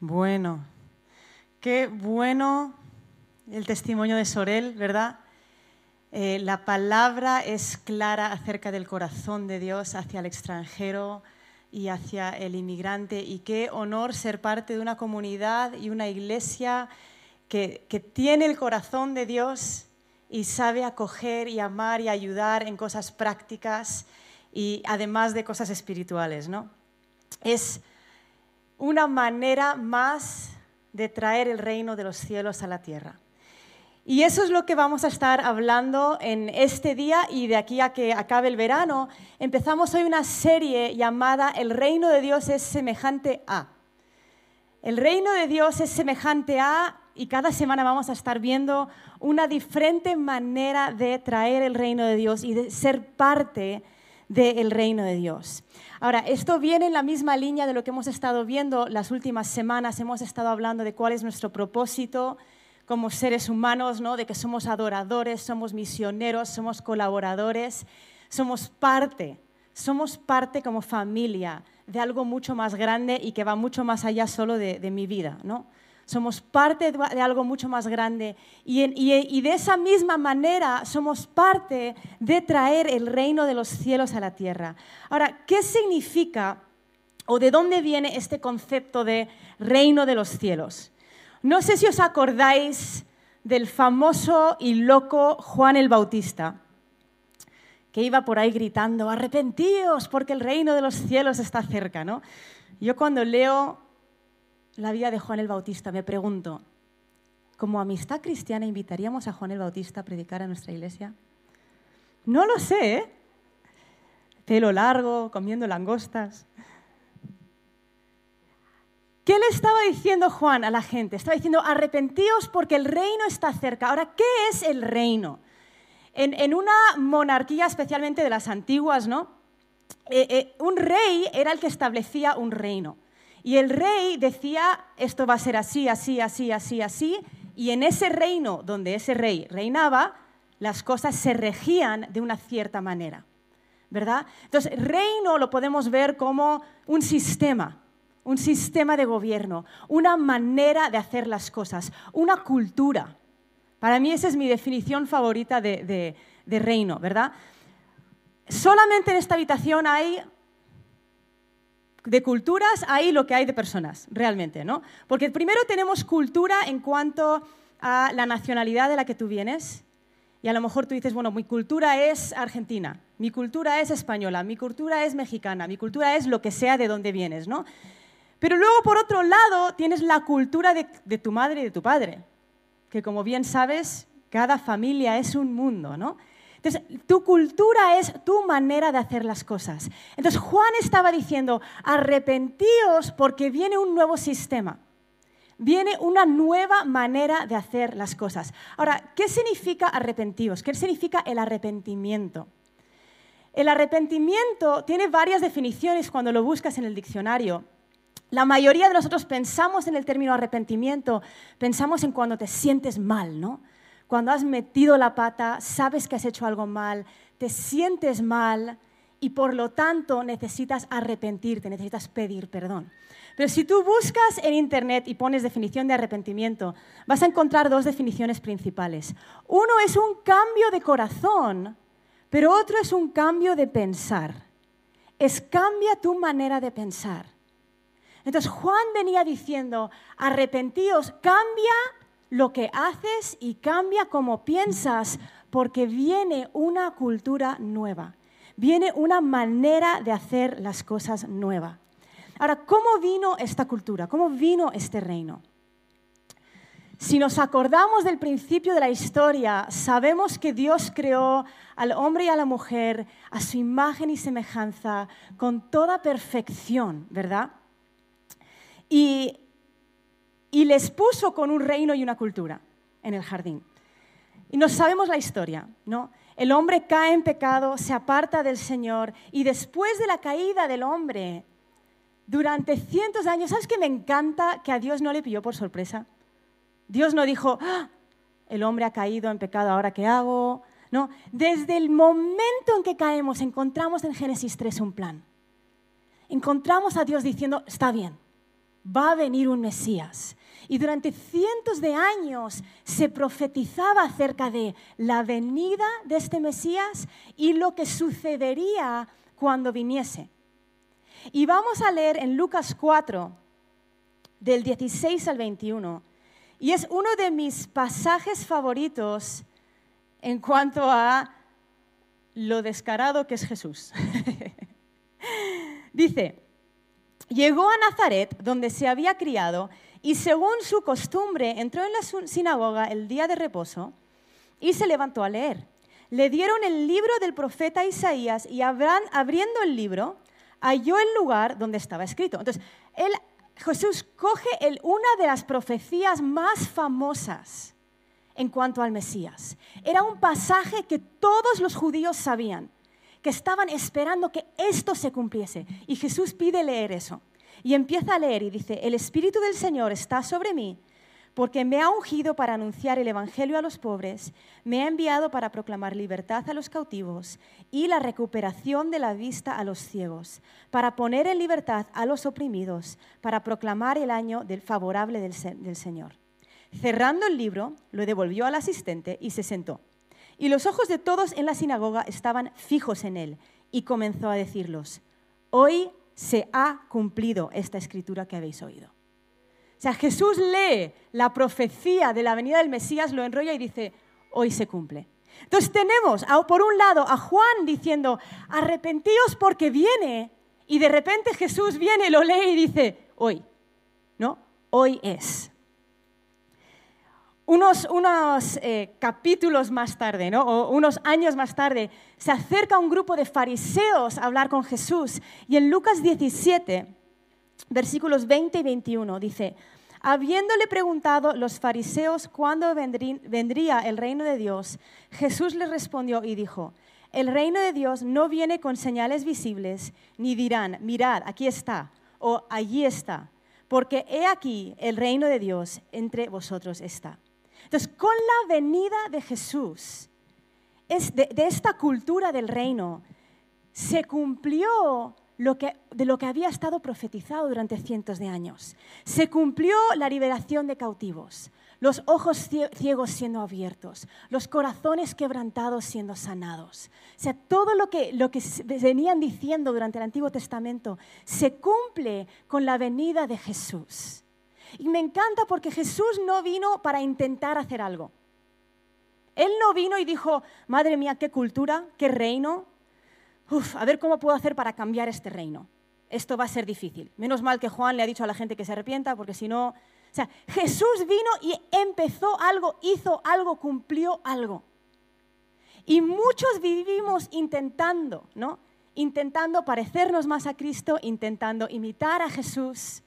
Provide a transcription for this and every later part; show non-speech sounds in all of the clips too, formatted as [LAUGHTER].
Bueno, qué bueno el testimonio de Sorel, ¿verdad? Eh, la palabra es clara acerca del corazón de Dios hacia el extranjero y hacia el inmigrante y qué honor ser parte de una comunidad y una iglesia que, que tiene el corazón de Dios y sabe acoger y amar y ayudar en cosas prácticas y además de cosas espirituales, ¿no? Es una manera más de traer el reino de los cielos a la tierra. Y eso es lo que vamos a estar hablando en este día y de aquí a que acabe el verano. Empezamos hoy una serie llamada El reino de Dios es semejante a. El reino de Dios es semejante a y cada semana vamos a estar viendo una diferente manera de traer el reino de Dios y de ser parte del reino de Dios. Ahora, esto viene en la misma línea de lo que hemos estado viendo las últimas semanas. Hemos estado hablando de cuál es nuestro propósito como seres humanos, ¿no? de que somos adoradores, somos misioneros, somos colaboradores, somos parte, somos parte como familia de algo mucho más grande y que va mucho más allá solo de, de mi vida. ¿no? Somos parte de algo mucho más grande y, de esa misma manera somos parte de traer el reino de los cielos a la tierra. Ahora, ¿qué significa o de dónde viene este concepto de reino de los cielos? No sé si os acordáis del famoso y loco Juan el Bautista, que iba por ahí gritando, arrepentíos porque el reino de los cielos está cerca, ¿no? Yo cuando leo la vida de Juan el Bautista, me pregunto, ¿como amistad cristiana invitaríamos a Juan el Bautista a predicar a nuestra iglesia? No lo sé, ¿eh? Pelo largo, comiendo langostas. ¿Qué le estaba diciendo Juan a la gente? Estaba diciendo, arrepentíos porque el reino está cerca. Ahora, ¿qué es el reino? En, una monarquía, especialmente de las antiguas, ¿no? Eh, eh, un rey era el que establecía un reino. Y el rey decía, esto va a ser así, así, así, así, así, y en ese reino donde ese rey reinaba, las cosas se regían de una cierta manera, ¿verdad? Entonces, reino lo podemos ver como un sistema, un sistema de gobierno, una manera de hacer las cosas, una cultura. Para mí esa es mi definición favorita de, de reino, ¿verdad? Solamente en esta habitación hay de culturas hay lo que hay de personas, realmente, ¿no? Porque primero tenemos cultura en cuanto a la nacionalidad de la que tú vienes. Y a lo mejor tú dices, bueno, mi cultura es argentina, mi cultura es española, mi cultura es mexicana, mi cultura es lo que sea de donde vienes, ¿no? Pero luego, por otro lado, tienes la cultura de, de tu madre y de tu padre, que como bien sabes, cada familia es un mundo, ¿no? Entonces, tu cultura es tu manera de hacer las cosas. Entonces, Juan estaba diciendo, arrepentíos porque viene un nuevo sistema. Viene una nueva manera de hacer las cosas. Ahora, ¿qué significa arrepentíos? ¿Qué significa el arrepentimiento? El arrepentimiento tiene varias definiciones cuando lo buscas en el diccionario. La mayoría de nosotros pensamos en el término arrepentimiento, pensamos en cuando te sientes mal, ¿no? Cuando has metido la pata, sabes que has hecho algo mal, te sientes mal y por lo tanto necesitas arrepentirte, necesitas pedir perdón. Pero si tú buscas en Internet y pones definición de arrepentimiento, vas a encontrar dos definiciones principales. Uno es un cambio de corazón, pero otro es un cambio de pensar. Es cambia tu manera de pensar. Entonces Juan venía diciendo, arrepentíos, cambia lo que haces y cambia cómo piensas porque viene una cultura nueva, viene una manera de hacer las cosas nueva. Ahora, ¿cómo vino esta cultura? ¿Cómo vino este reino? Si nos acordamos del principio de la historia, sabemos que Dios creó al hombre y a la mujer a su imagen y semejanza con toda perfección, ¿verdad? Y y les puso con un reino y una cultura en el jardín. Y no sabemos la historia, ¿no? El hombre cae en pecado, se aparta del Señor y después de la caída del hombre, durante cientos de años, ¿sabes qué me encanta que a Dios no le pilló por sorpresa? Dios no dijo, ¡Ah! el hombre ha caído en pecado, ¿ahora qué hago? No, desde el momento en que caemos encontramos en Génesis 3 un plan. Encontramos a Dios diciendo, está bien, va a venir un Mesías. Y durante cientos de años se profetizaba acerca de la venida de este Mesías y lo que sucedería cuando viniese. Y vamos a leer en Lucas 4, del 16 al 21. Y es uno de mis pasajes favoritos en cuanto a lo descarado que es Jesús. [LAUGHS] Dice, llegó a Nazaret, donde se había criado, y según su costumbre entró en la sinagoga el día de reposo y se levantó a leer. Le dieron el libro del profeta Isaías y abriendo el libro, halló el lugar donde estaba escrito. Entonces, Jesús coge una de las profecías más famosas en cuanto al Mesías. Era un pasaje que todos los judíos sabían, que estaban esperando que esto se cumpliese. Y Jesús pide leer eso. Y empieza a leer y dice, el Espíritu del Señor está sobre mí porque me ha ungido para anunciar el Evangelio a los pobres, me ha enviado para proclamar libertad a los cautivos y la recuperación de la vista a los ciegos, para poner en libertad a los oprimidos, para proclamar el año favorable del Señor. Cerrando el libro, lo devolvió al asistente y se sentó. Y los ojos de todos en la sinagoga estaban fijos en él, y comenzó a decirlos, hoy se ha cumplido esta escritura que habéis oído. O sea, Jesús lee la profecía de la venida del Mesías, lo enrolla y dice, hoy se cumple. Entonces tenemos, por un lado, a Juan diciendo, arrepentíos porque viene, y de repente Jesús viene, lo lee y dice, hoy, ¿no? Hoy es. Unos, eh, capítulos más tarde, o unos años más tarde, se acerca un grupo de fariseos a hablar con Jesús. Y en Lucas 17, versículos 20 y 21 dice, habiéndole preguntado los fariseos cuándo vendría el reino de Dios, Jesús les respondió y dijo, el reino de Dios no viene con señales visibles, ni dirán, mirad, aquí está, o allí está, porque he aquí el reino de Dios entre vosotros está. Entonces, con la venida de Jesús, de, de esta cultura del reino, se cumplió de lo que había estado profetizado durante cientos de años. Se cumplió la liberación de cautivos, los ojos ciegos siendo abiertos, los corazones quebrantados siendo sanados. O sea, todo lo que, lo que venían diciendo durante el Antiguo Testamento se cumple con la venida de Jesús. Y me encanta porque Jesús no vino para intentar hacer algo. Él no vino y dijo, madre mía, qué cultura, qué reino, a ver cómo puedo hacer para cambiar este reino. Esto va a ser difícil. Menos mal que Juan le ha dicho a la gente que se arrepienta, porque si no... O sea, Jesús vino y empezó algo, hizo algo, cumplió algo. Y muchos vivimos intentando, ¿no? Intentando parecernos más a Cristo, intentando imitar a Jesús.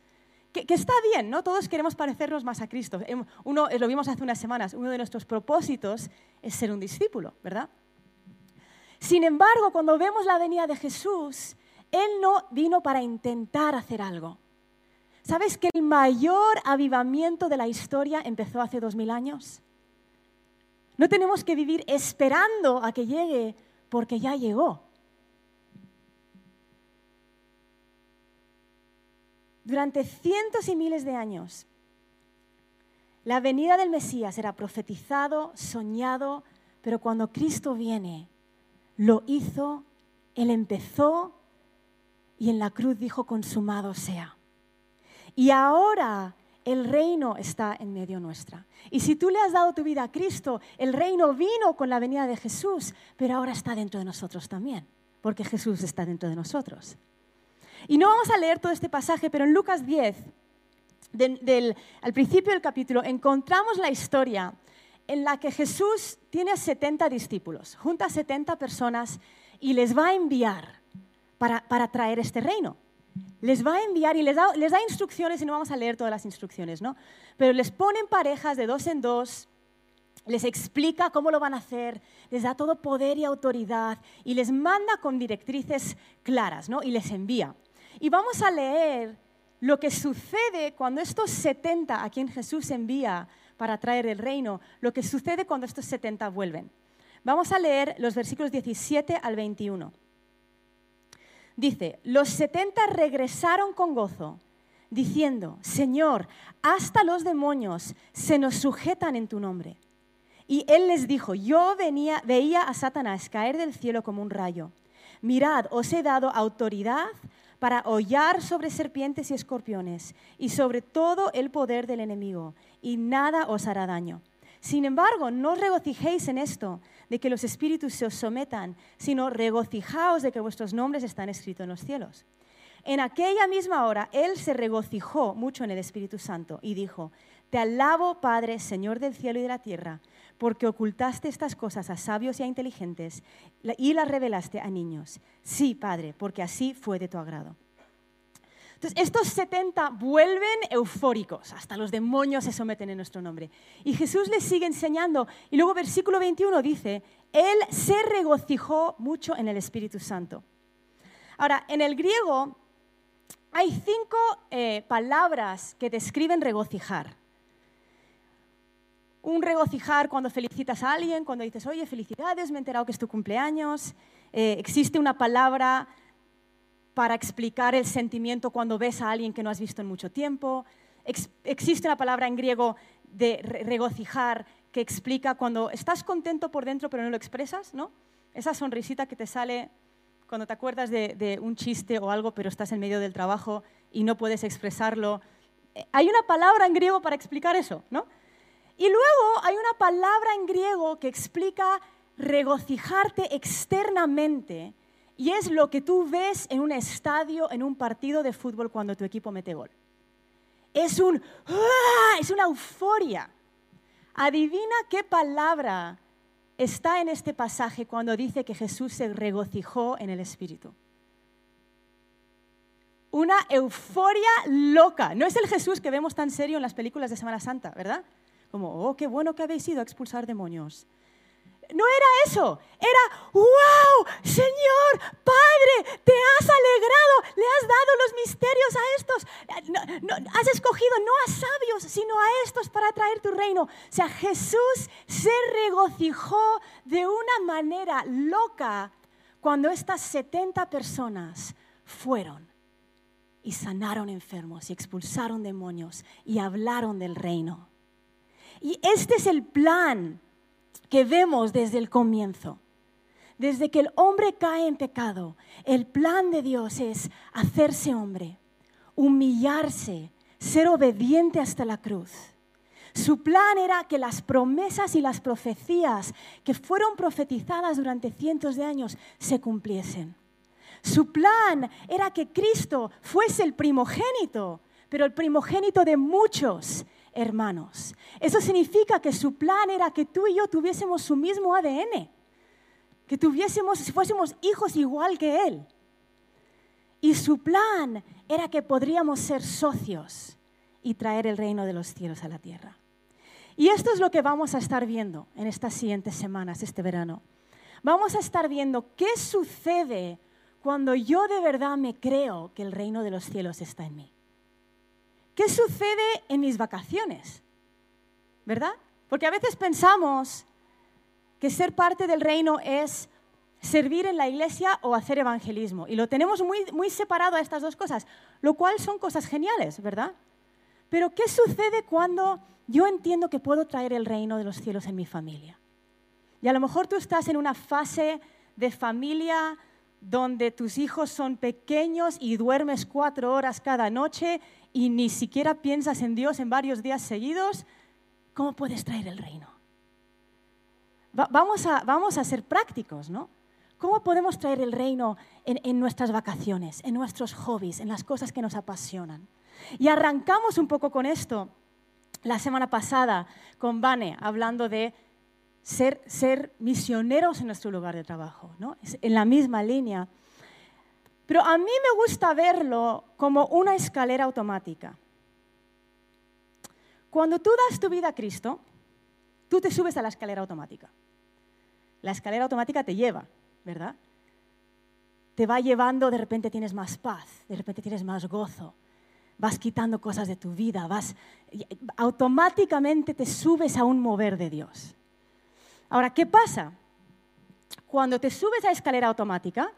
Que, está bien, ¿no? Todos queremos parecernos más a Cristo. Uno, lo vimos hace unas semanas, uno de nuestros propósitos es ser un discípulo, ¿verdad? Sin embargo, cuando vemos la venida de Jesús, Él no vino para intentar hacer algo. ¿Sabes que el mayor avivamiento de la historia empezó hace dos mil años? No tenemos que vivir esperando a que llegue porque ya llegó. Durante cientos y miles de años, la venida del Mesías era profetizado, soñado, pero cuando Cristo viene, lo hizo, Él empezó y en la cruz dijo, consumado sea. Y ahora el reino está en medio nuestra. Y si tú le has dado tu vida a Cristo, el reino vino con la venida de Jesús, pero ahora está dentro de nosotros también, porque Jesús está dentro de nosotros. Y no vamos a leer todo este pasaje, pero en Lucas 10, al principio del capítulo, encontramos la historia en la que Jesús tiene a 70 discípulos, junta a 70 personas y les va a enviar para, traer este reino. Les va a enviar y les da, les da instrucciones, y no vamos a leer todas las instrucciones, ¿no? Pero les ponen parejas de dos en dos, les explica cómo lo van a hacer, les da todo poder y autoridad y les manda con directrices claras, ¿no? Y les envía. Y vamos a leer lo que sucede cuando estos 70 a quien Jesús envía para traer el reino, lo que sucede cuando estos 70 vuelven. Vamos a leer los versículos 17 al 21. Dice, los 70 regresaron con gozo, diciendo, Señor, hasta los demonios se nos sujetan en tu nombre. Y él les dijo, yo venía, veía a Satanás caer del cielo como un rayo. Mirad, os he dado autoridad para hollar sobre serpientes y escorpiones y sobre todo el poder del enemigo, y nada os hará daño. Sin embargo, no os regocijéis en esto, de que los espíritus se os sometan, sino regocijaos de que vuestros nombres están escritos en los cielos. En aquella misma hora, él se regocijó mucho en el Espíritu Santo y dijo, Te alabo, Padre, Señor del cielo y de la tierra, porque ocultaste estas cosas a sabios y a inteligentes y las revelaste a niños. Sí, Padre, porque así fue de tu agrado. Entonces, estos 70 vuelven eufóricos, hasta los demonios se someten en nuestro nombre. Y Jesús les sigue enseñando. Y luego versículo 21 dice, Él se regocijó mucho en el Espíritu Santo. Ahora, en el griego hay cinco eh, palabras que describen regocijar. Un regocijar cuando felicitas a alguien, cuando dices, oye, felicidades, me he enterado que es tu cumpleaños. Eh, existe una palabra para explicar el sentimiento cuando ves a alguien que no has visto en mucho tiempo. existe una palabra en griego de regocijar que explica cuando estás contento por dentro pero no lo expresas, ¿no? Esa sonrisita que te sale cuando te acuerdas de, un chiste o algo pero estás en medio del trabajo y no puedes expresarlo. Eh, hay una palabra en griego para explicar eso, ¿no? Y luego hay una palabra en griego que explica regocijarte externamente y es lo que tú ves en un estadio, en un partido de fútbol cuando tu equipo mete gol. Es, un, ¡ah! es una euforia. Adivina qué palabra está en este pasaje cuando dice que Jesús se regocijó en el Espíritu. Una euforia loca. No es el Jesús que vemos tan serio en las películas de Semana Santa, ¿verdad? Como, oh, qué bueno que habéis ido a expulsar demonios. No era eso, era, wow, Señor, Padre, te has alegrado, le has dado los misterios a estos, has escogido no a sabios, sino a estos para traer tu reino. O sea, Jesús se regocijó de una manera loca cuando estas 70 personas fueron y sanaron enfermos y expulsaron demonios y hablaron del reino. Y este es el plan que vemos desde el comienzo. Desde que el hombre cae en pecado, el plan de Dios es hacerse hombre, humillarse, ser obediente hasta la cruz. Su plan era que las promesas y las profecías que fueron profetizadas durante cientos de años se cumpliesen. Su plan era que Cristo fuese el primogénito, pero el primogénito de muchos hermanos. Eso significa que su plan era que tú y yo tuviésemos su mismo ADN, que tuviésemos, si fuésemos hijos igual que Él. Y su plan era que podríamos ser socios y traer el reino de los cielos a la tierra. Y esto es lo que vamos a estar viendo en estas siguientes semanas, este verano. Vamos a estar viendo qué sucede cuando yo de verdad me creo que el reino de los cielos está en mí. ¿Qué sucede en mis vacaciones? ¿Verdad? Porque a veces pensamos que ser parte del reino es servir en la iglesia o hacer evangelismo. Y lo tenemos muy, muy separado a estas dos cosas, lo cual son cosas geniales, ¿verdad? Pero ¿qué sucede cuando yo entiendo que puedo traer el reino de los cielos en mi familia? Y a lo mejor tú estás en una fase de familia donde tus hijos son pequeños y duermes cuatro horas cada noche y ni siquiera piensas en Dios en varios días seguidos, ¿cómo puedes traer el reino? vamos, a, vamos a ser prácticos, ¿no? ¿Cómo podemos traer el reino en, en, nuestras vacaciones, en nuestros hobbies, en las cosas que nos apasionan? Y arrancamos un poco con esto la semana pasada con Vane, hablando de ser, ser misioneros en nuestro lugar de trabajo, ¿no? en la misma línea. Pero a mí me gusta verlo como una escalera automática. Cuando tú das tu vida a Cristo, tú te subes a la escalera automática. La escalera automática te lleva, ¿verdad? Te va llevando, de repente tienes más paz, de repente tienes más gozo, vas quitando cosas de tu vida, vas automáticamente te subes a un mover de Dios. Ahora, ¿qué pasa? Cuando te subes a escalera automática,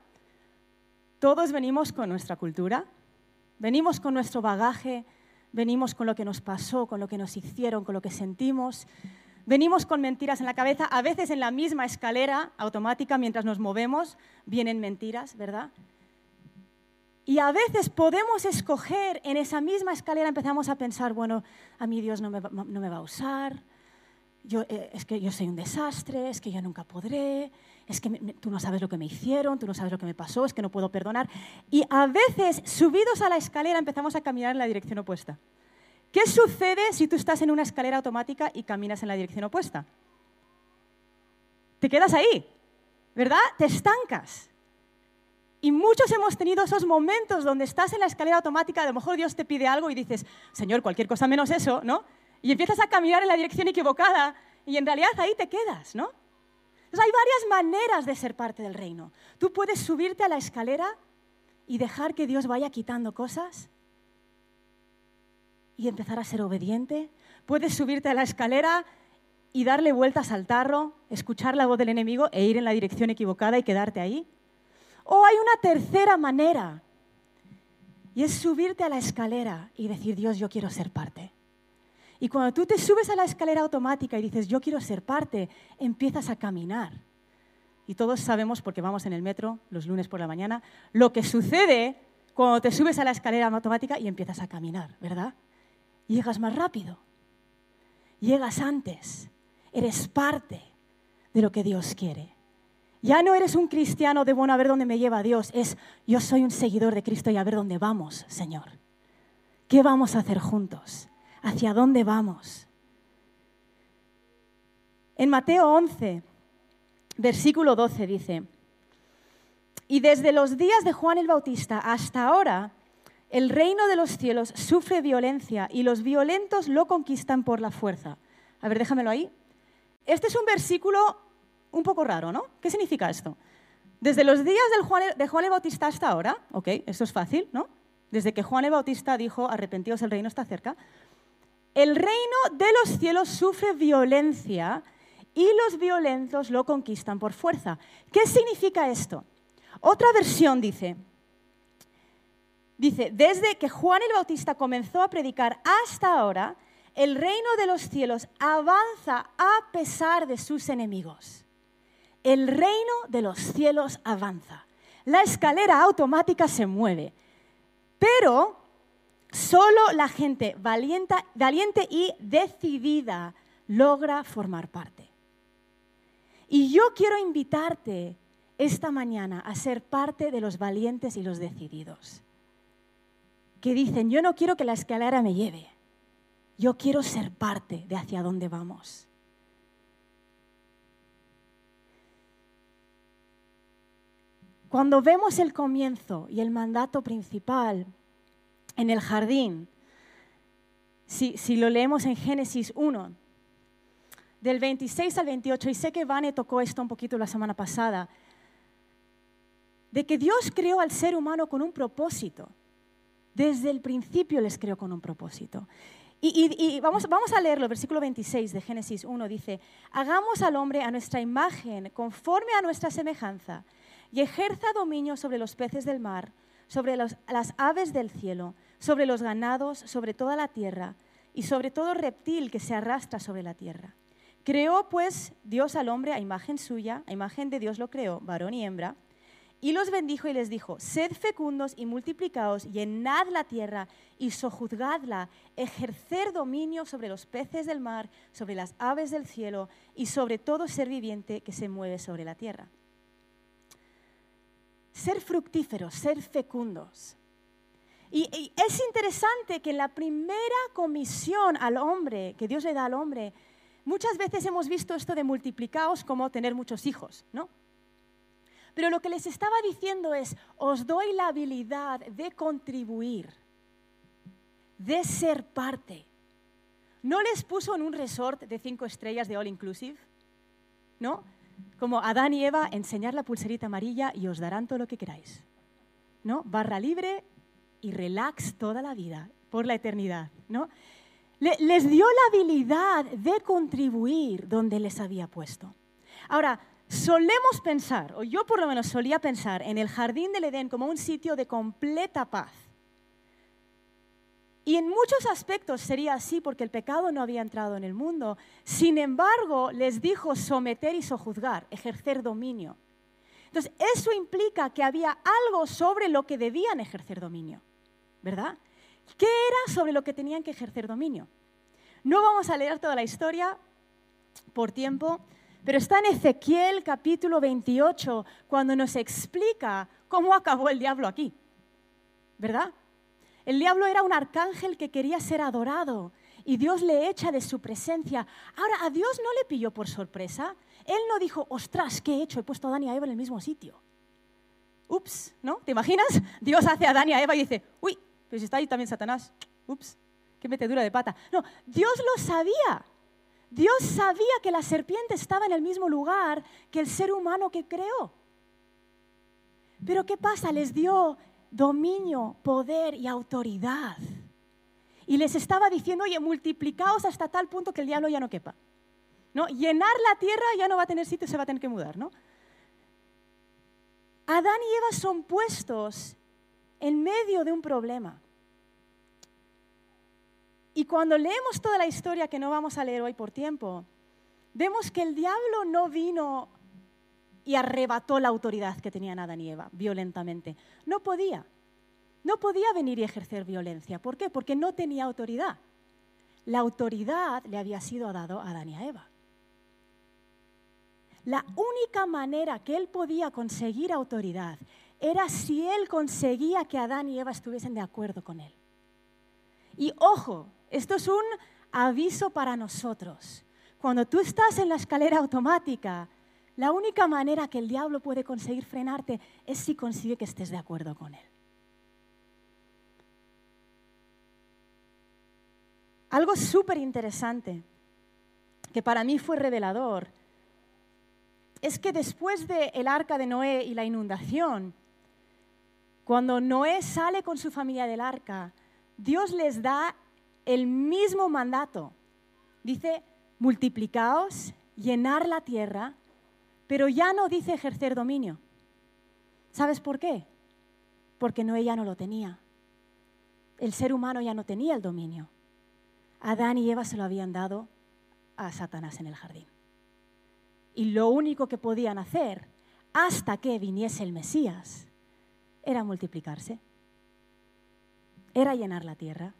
todos venimos con nuestra cultura, venimos con nuestro bagaje, venimos con lo que nos pasó, con lo que nos hicieron, con lo que sentimos, venimos con mentiras en la cabeza, a veces en la misma escalera automática mientras nos movemos vienen mentiras, ¿verdad? Y a veces podemos escoger en esa misma escalera, empezamos a pensar, bueno, a mí Dios no me, va a usar, yo, eh, es que yo soy un desastre, es que yo nunca podré, es que tú no sabes lo que me hicieron, tú no sabes lo que me pasó, es que no puedo perdonar. Y a veces, subidos a la escalera, empezamos a caminar en la dirección opuesta. ¿Qué sucede si tú estás en una escalera automática y caminas en la dirección opuesta? Te quedas ahí, ¿verdad? Te estancas. Y muchos hemos tenido esos momentos donde estás en la escalera automática, a lo mejor Dios te pide algo y dices, Señor, cualquier cosa menos eso, ¿no? Y empiezas a caminar en la dirección equivocada y en realidad ahí te quedas, ¿no? Entonces hay varias maneras de ser parte del reino. Tú puedes subirte a la escalera y dejar que Dios vaya quitando cosas y empezar a ser obediente. Puedes subirte a la escalera y darle vueltas al tarro, escuchar la voz del enemigo e ir en la dirección equivocada y quedarte ahí. O hay una tercera manera y es subirte a la escalera y decir, Dios, yo quiero ser parte. Y cuando tú te subes a la escalera automática y dices, yo quiero ser parte, empiezas a caminar. Y todos sabemos, porque vamos en el metro los lunes por la mañana, lo que sucede cuando te subes a la escalera automática y empiezas a caminar, ¿verdad? Llegas más rápido, llegas antes, eres parte de lo que Dios quiere. Ya no eres un cristiano de, bueno, a ver dónde me lleva Dios, es yo soy un seguidor de Cristo y a ver dónde vamos, Señor. ¿Qué vamos a hacer juntos? Hacia dónde vamos. En Mateo 11, versículo 12 dice, y desde los días de Juan el Bautista hasta ahora, el reino de los cielos sufre violencia y los violentos lo conquistan por la fuerza. A ver, déjamelo ahí. Este es un versículo un poco raro, ¿no? ¿Qué significa esto? Desde los días de Juan el Bautista hasta ahora, ok, esto es fácil, ¿no? Desde que Juan el Bautista dijo, arrepentidos, el reino está cerca, el reino de los cielos sufre violencia y los violentos lo conquistan por fuerza. ¿Qué significa esto? Otra versión dice, dice, desde que Juan el Bautista comenzó a predicar hasta ahora, el reino de los cielos avanza a pesar de sus enemigos. El reino de los cielos avanza. La escalera automática se mueve, pero Solo la gente valiente, valiente y decidida logra formar parte. Y yo quiero invitarte esta mañana a ser parte de los valientes y los decididos. Que dicen, yo no quiero que la escalera me lleve, yo quiero ser parte de hacia dónde vamos. Cuando vemos el comienzo y el mandato principal en el jardín, si, lo leemos en Génesis 1, del 26 al 28, y sé que Vane tocó esto un poquito la semana pasada, de que Dios creó al ser humano con un propósito. Desde el principio les creó con un propósito. Y, vamos, vamos a leerlo, versículo 26 de Génesis 1 dice, hagamos al hombre a nuestra imagen, conforme a nuestra semejanza, y ejerza dominio sobre los peces del mar, sobre las aves del cielo, sobre los ganados, sobre toda la tierra y sobre todo reptil que se arrastra sobre la tierra. Creó pues Dios al hombre a imagen suya, a imagen de Dios lo creó, varón y hembra, y los bendijo y les dijo, sed fecundos y multiplicaos, llenad la tierra y sojuzgadla, ejercer dominio sobre los peces del mar, sobre las aves del cielo y sobre todo ser viviente que se mueve sobre la tierra ser fructíferos, ser fecundos. Y, es interesante que la primera comisión al hombre, que Dios le da al hombre, muchas veces hemos visto esto de multiplicaos como tener muchos hijos, ¿no? Pero lo que les estaba diciendo es, os doy la habilidad de contribuir, de ser parte. No les puso en un resort de cinco estrellas de all inclusive, ¿no? Como Adán y Eva, enseñar la pulserita amarilla y os darán todo lo que queráis. ¿No? Barra libre y relax toda la vida, por la eternidad. ¿no? les dio la habilidad de contribuir donde les había puesto. Ahora, solemos pensar, o yo por lo menos solía pensar, en el jardín del Edén como un sitio de completa paz. Y en muchos aspectos sería así porque el pecado no había entrado en el mundo. Sin embargo, les dijo someter y sojuzgar, ejercer dominio. Entonces, eso implica que había algo sobre lo que debían ejercer dominio, ¿verdad? ¿Qué era sobre lo que tenían que ejercer dominio? No vamos a leer toda la historia por tiempo, pero está en Ezequiel capítulo 28 cuando nos explica cómo acabó el diablo aquí, ¿verdad? El diablo era un arcángel que quería ser adorado y Dios le echa de su presencia. Ahora, a Dios no le pilló por sorpresa. Él no dijo, ostras, ¿qué he hecho? He puesto a Adán y a Eva en el mismo sitio. Ups, ¿no? ¿Te imaginas? [LAUGHS] Dios hace a Adán y a Eva y dice, uy, pues está ahí también Satanás. Ups, qué metedura de pata. No, Dios lo sabía. Dios sabía que la serpiente estaba en el mismo lugar que el ser humano que creó. Pero ¿qué pasa? Les dio dominio, poder y autoridad. Y les estaba diciendo, oye, multiplicaos hasta tal punto que el diablo ya no quepa. ¿No? Llenar la tierra ya no va a tener sitio, se va a tener que mudar. ¿no? Adán y Eva son puestos en medio de un problema. Y cuando leemos toda la historia, que no vamos a leer hoy por tiempo, vemos que el diablo no vino y arrebató la autoridad que tenían Adán y Eva violentamente. No podía. No podía venir y ejercer violencia. ¿Por qué? Porque no tenía autoridad. La autoridad le había sido dado a Adán y a Eva. La única manera que él podía conseguir autoridad era si él conseguía que Adán y Eva estuviesen de acuerdo con él. Y ojo, esto es un aviso para nosotros. Cuando tú estás en la escalera automática, la única manera que el diablo puede conseguir frenarte es si consigue que estés de acuerdo con él. Algo súper interesante que para mí fue revelador es que después del arca de Noé y la inundación, cuando Noé sale con su familia del arca, Dios les da el mismo mandato. Dice, multiplicaos, llenar la tierra pero ya no dice ejercer dominio. ¿Sabes por qué? Porque Noé ya no lo tenía. El ser humano ya no tenía el dominio. Adán y Eva se lo habían dado a Satanás en el jardín. Y lo único que podían hacer hasta que viniese el Mesías era multiplicarse, era llenar la tierra.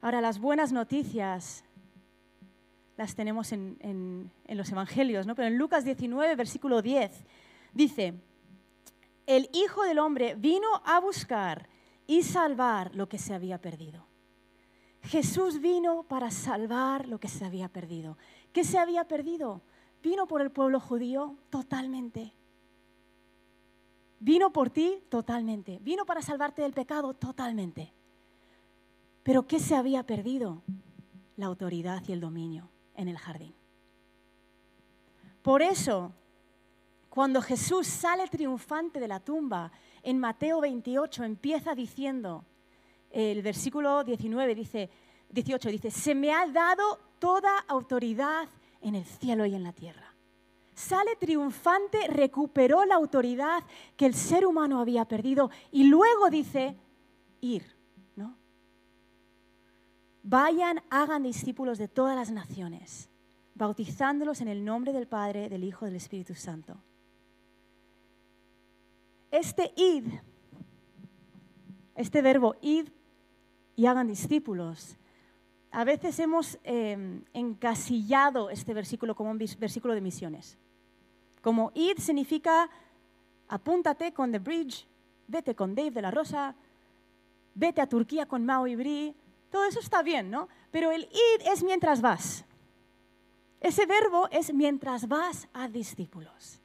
Ahora, las buenas noticias las tenemos en, los Evangelios, ¿no? pero en Lucas 19, versículo 10, dice, el Hijo del Hombre vino a buscar y salvar lo que se había perdido. Jesús vino para salvar lo que se había perdido. ¿Qué se había perdido? Vino por el pueblo judío totalmente. Vino por ti totalmente. Vino para salvarte del pecado totalmente. Pero ¿qué se había perdido? La autoridad y el dominio en el jardín. Por eso, cuando Jesús sale triunfante de la tumba, en Mateo 28 empieza diciendo, el versículo 19 dice, 18 dice, se me ha dado toda autoridad en el cielo y en la tierra. Sale triunfante, recuperó la autoridad que el ser humano había perdido y luego dice, ir. Vayan, hagan discípulos de todas las naciones, bautizándolos en el nombre del Padre, del Hijo del Espíritu Santo. Este id, este verbo id y hagan discípulos, a veces hemos em, encasillado este versículo como un versículo de misiones. Como id significa apúntate con The Bridge, vete con Dave de la Rosa, vete a Turquía con Mao y Bri, todo eso está bien, ¿no? Pero el ir es mientras vas. Ese verbo es mientras vas a discípulos.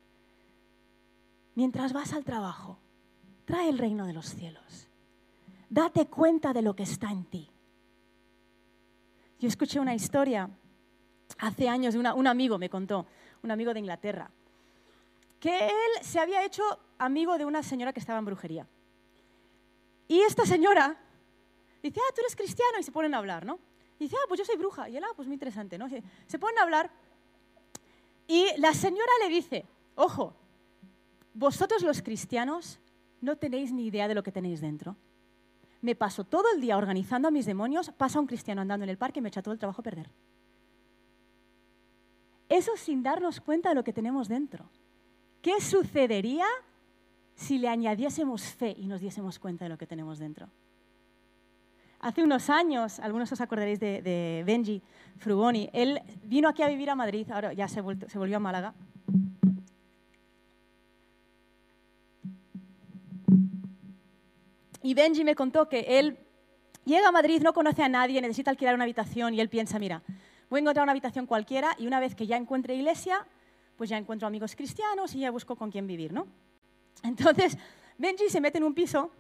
Mientras vas al trabajo, trae el reino de los cielos. Date cuenta de lo que está en ti. Yo escuché una historia hace años de un amigo, me contó, un amigo de Inglaterra, que él se había hecho amigo de una señora que estaba en brujería. Y esta señora Dice, ah, tú eres cristiano, y se ponen a hablar, ¿no? Dice, ah, pues yo soy bruja. Y él, ah, pues muy interesante, ¿no? Se ponen a hablar y la señora le dice, ojo, vosotros los cristianos no tenéis ni idea de lo que tenéis dentro. me paso todo el día organizando a mis demonios, pasa un cristiano andando en el parque y me echa todo el trabajo a perder. Eso sin darnos cuenta de lo que tenemos dentro. ¿Qué sucedería si le añadiésemos fe y nos diésemos cuenta de lo que tenemos dentro? Hace unos años, algunos os acordaréis de, Benji Frugoni, él vino aquí a vivir a Madrid, ahora ya se, se volvió a Málaga. Y Benji me contó que él llega a Madrid, no conoce a nadie, necesita alquilar una habitación y él piensa, mira, voy a encontrar una habitación cualquiera y una vez que ya encuentre iglesia, pues ya encuentro amigos cristianos y ya busco con quién vivir, ¿no? Entonces, Benji se mete en un piso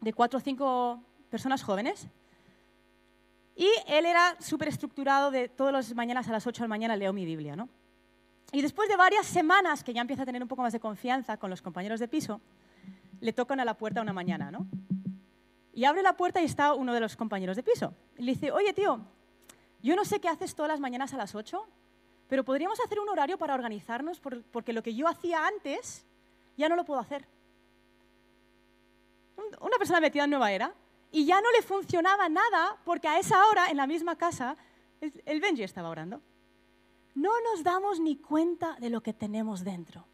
de cuatro o cinco personas jóvenes y él era súper estructurado de todas las mañanas a las 8 de la mañana leo mi Biblia, ¿no? Y después de varias semanas que ya empieza a tener un poco más de confianza con los compañeros de piso, le tocan a la puerta una mañana, ¿no? Y abre la puerta y está uno de los compañeros de piso. Y le dice, oye, tío, yo no sé qué haces todas las mañanas a las 8, pero podríamos hacer un horario para organizarnos porque lo que yo hacía antes ya no lo puedo hacer. Una persona metida en nueva era y ya no le funcionaba nada porque a esa hora, en la misma casa, el Benji estaba orando. No nos damos ni cuenta de lo que tenemos dentro.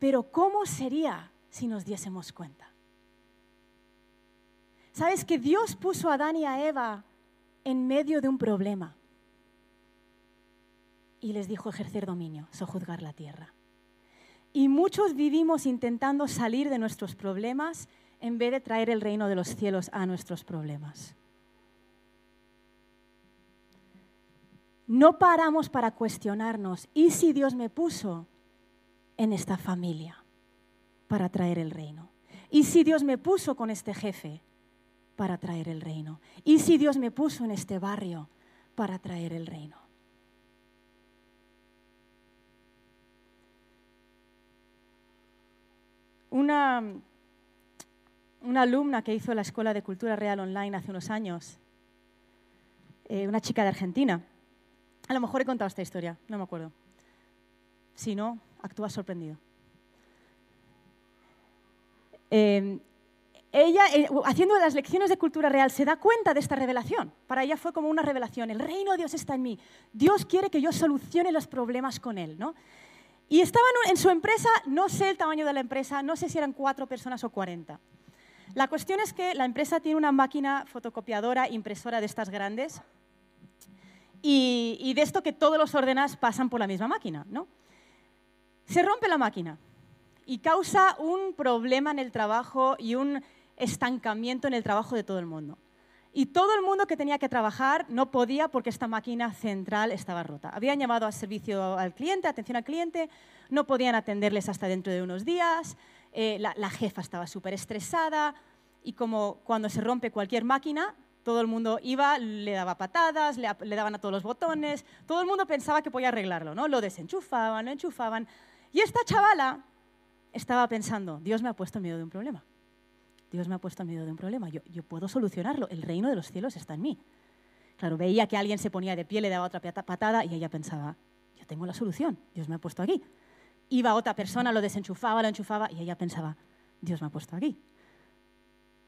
Pero ¿cómo sería si nos diésemos cuenta? ¿Sabes que Dios puso a Adán y a Eva en medio de un problema? Y les dijo ejercer dominio, sojuzgar la tierra. Y muchos vivimos intentando salir de nuestros problemas en vez de traer el reino de los cielos a nuestros problemas. No paramos para cuestionarnos, ¿y si Dios me puso en esta familia para traer el reino? ¿Y si Dios me puso con este jefe para traer el reino? ¿Y si Dios me puso en este barrio para traer el reino? Una, una alumna que hizo la Escuela de Cultura Real Online hace unos años, eh, una chica de Argentina, a lo mejor he contado esta historia, no me acuerdo. Si no, actúa sorprendido. Eh, ella, eh, haciendo las lecciones de cultura real, se da cuenta de esta revelación. Para ella fue como una revelación. El reino de Dios está en mí. Dios quiere que yo solucione los problemas con Él. ¿no? Y estaban en su empresa, no sé el tamaño de la empresa, no sé si eran cuatro personas o cuarenta. La cuestión es que la empresa tiene una máquina fotocopiadora, impresora de estas grandes, y, de esto que todos los ordenas pasan por la misma máquina, ¿no? Se rompe la máquina y causa un problema en el trabajo y un estancamiento en el trabajo de todo el mundo. Y todo el mundo que tenía que trabajar no podía porque esta máquina central estaba rota. Habían llamado a servicio al cliente, atención al cliente, no podían atenderles hasta dentro de unos días, eh, la, jefa estaba súper estresada y como cuando se rompe cualquier máquina, todo el mundo iba, le daba patadas, le, daban a todos los botones, todo el mundo pensaba que podía arreglarlo, ¿no? Lo desenchufaban, lo enchufaban. Y esta chavala estaba pensando, Dios me ha puesto en medio de un problema. Dios me ha puesto en medio de un problema. Yo, yo puedo solucionarlo. El reino de los cielos está en mí. Claro, veía que alguien se ponía de pie, le daba otra patada y ella pensaba, yo tengo la solución. Dios me ha puesto aquí. Iba otra persona, lo desenchufaba, lo enchufaba y ella pensaba, Dios me ha puesto aquí.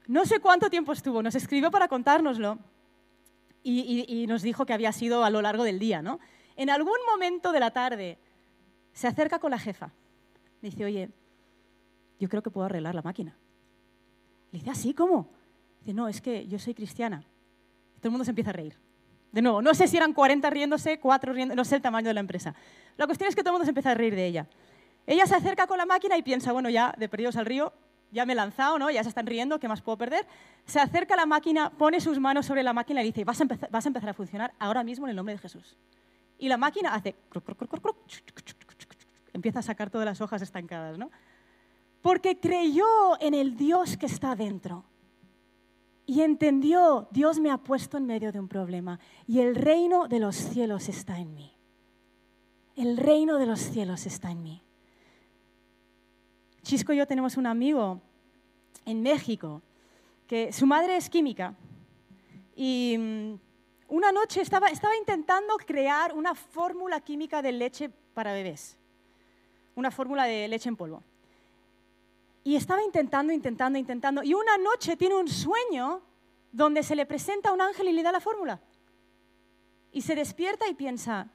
No sé cuánto tiempo estuvo, nos escribió para contárnoslo y, nos dijo que había sido a lo largo del día. ¿no? En algún momento de la tarde se acerca con la jefa. dice, oye, yo creo que puedo arreglar la máquina. Le dice, ¿así? ¿Ah, ¿Cómo? Dice, no, es que yo soy cristiana. todo el mundo se empieza a reír. De nuevo, no sé si eran 40 riéndose, 4 riendo, no sé el tamaño de la empresa. La cuestión es que todo el mundo se empieza a reír de ella. Ella se acerca con la máquina y piensa, bueno, ya de perdidos al río, ya me he lanzado, ¿no? ya se están riendo, ¿qué más puedo perder? Se acerca a la máquina, pone sus manos sobre la máquina y dice, vas a, empezar, vas a empezar a funcionar ahora mismo en el nombre de Jesús. Y la máquina hace... Empieza a sacar todas las hojas estancadas, ¿no? Porque creyó en el Dios que está dentro. Y entendió, Dios me ha puesto en medio de un problema y el reino de los cielos está en mí. El reino de los cielos está en mí. Chisco y yo tenemos un amigo en México que su madre es química y mm, una noche estaba, estaba intentando crear una fórmula química de leche para bebés, una fórmula de leche en polvo. y estaba intentando, intentando, intentando. Y una noche tiene un sueño donde se le presenta un ángel y le da la fórmula. Y se despierta y piensa,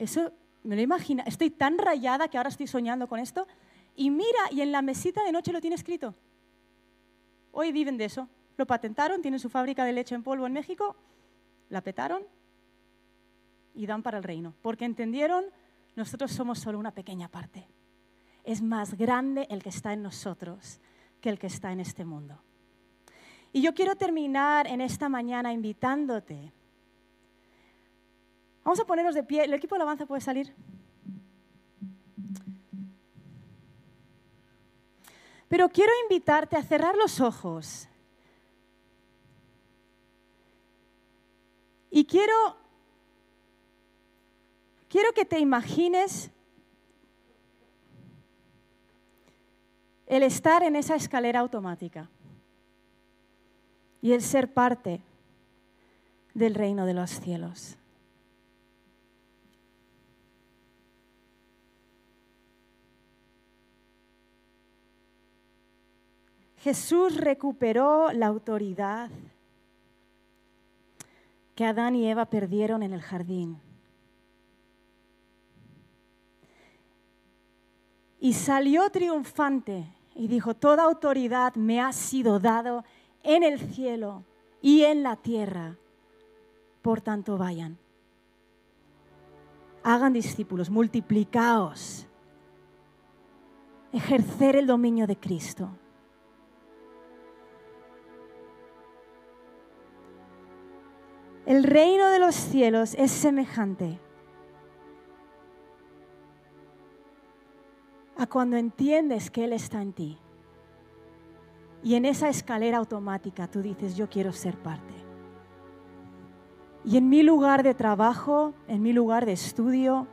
eso me lo imagina, estoy tan rayada que ahora estoy soñando con esto. Y mira, y en la mesita de noche lo tiene escrito. Hoy viven de eso. Lo patentaron, tienen su fábrica de leche en polvo en México, la petaron y dan para el reino. Porque entendieron, nosotros somos solo una pequeña parte. Es más grande el que está en nosotros que el que está en este mundo. Y yo quiero terminar en esta mañana invitándote. Vamos a ponernos de pie. ¿El equipo de alabanza puede salir? Pero quiero invitarte a cerrar los ojos. Y quiero, quiero que te imagines el estar en esa escalera automática y el ser parte del reino de los cielos. Jesús recuperó la autoridad que Adán y Eva perdieron en el jardín. Y salió triunfante y dijo, toda autoridad me ha sido dado en el cielo y en la tierra. Por tanto, vayan. Hagan discípulos, multiplicaos. Ejercer el dominio de Cristo. El reino de los cielos es semejante a cuando entiendes que Él está en ti. Y en esa escalera automática tú dices, yo quiero ser parte. Y en mi lugar de trabajo, en mi lugar de estudio,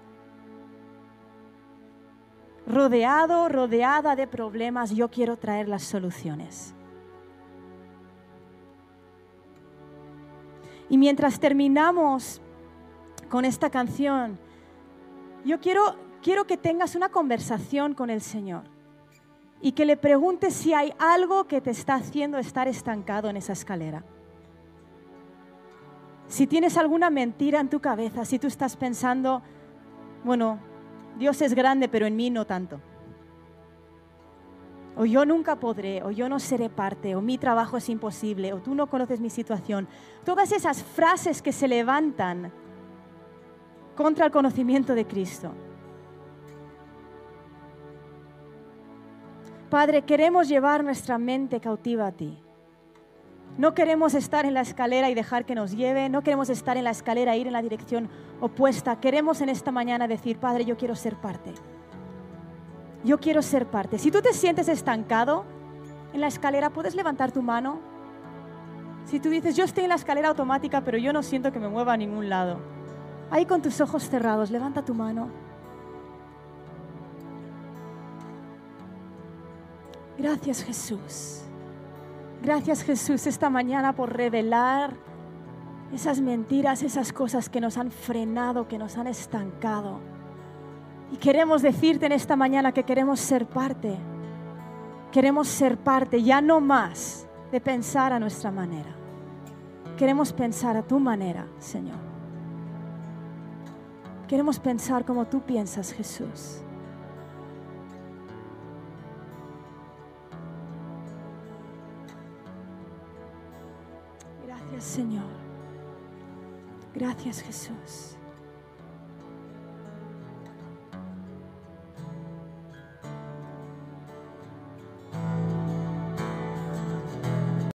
rodeado, rodeada de problemas, yo quiero traer las soluciones. Y mientras terminamos con esta canción, yo quiero, quiero que tengas una conversación con el Señor y que le preguntes si hay algo que te está haciendo estar estancado en esa escalera. Si tienes alguna mentira en tu cabeza, si tú estás pensando, bueno, Dios es grande, pero en mí no tanto o yo nunca podré, o yo no seré parte, o mi trabajo es imposible, o tú no conoces mi situación. Todas esas frases que se levantan contra el conocimiento de Cristo. Padre, queremos llevar nuestra mente cautiva a ti. No queremos estar en la escalera y dejar que nos lleve, no queremos estar en la escalera e ir en la dirección opuesta. Queremos en esta mañana decir, Padre, yo quiero ser parte yo quiero ser parte. Si tú te sientes estancado en la escalera, puedes levantar tu mano. Si tú dices, yo estoy en la escalera automática, pero yo no siento que me mueva a ningún lado. Ahí con tus ojos cerrados, levanta tu mano. Gracias Jesús. Gracias Jesús esta mañana por revelar esas mentiras, esas cosas que nos han frenado, que nos han estancado. Y queremos decirte en esta mañana que queremos ser parte. Queremos ser parte, ya no más de pensar a nuestra manera. Queremos pensar a tu manera, Señor. Queremos pensar como tú piensas, Jesús. Gracias, Señor. Gracias, Jesús.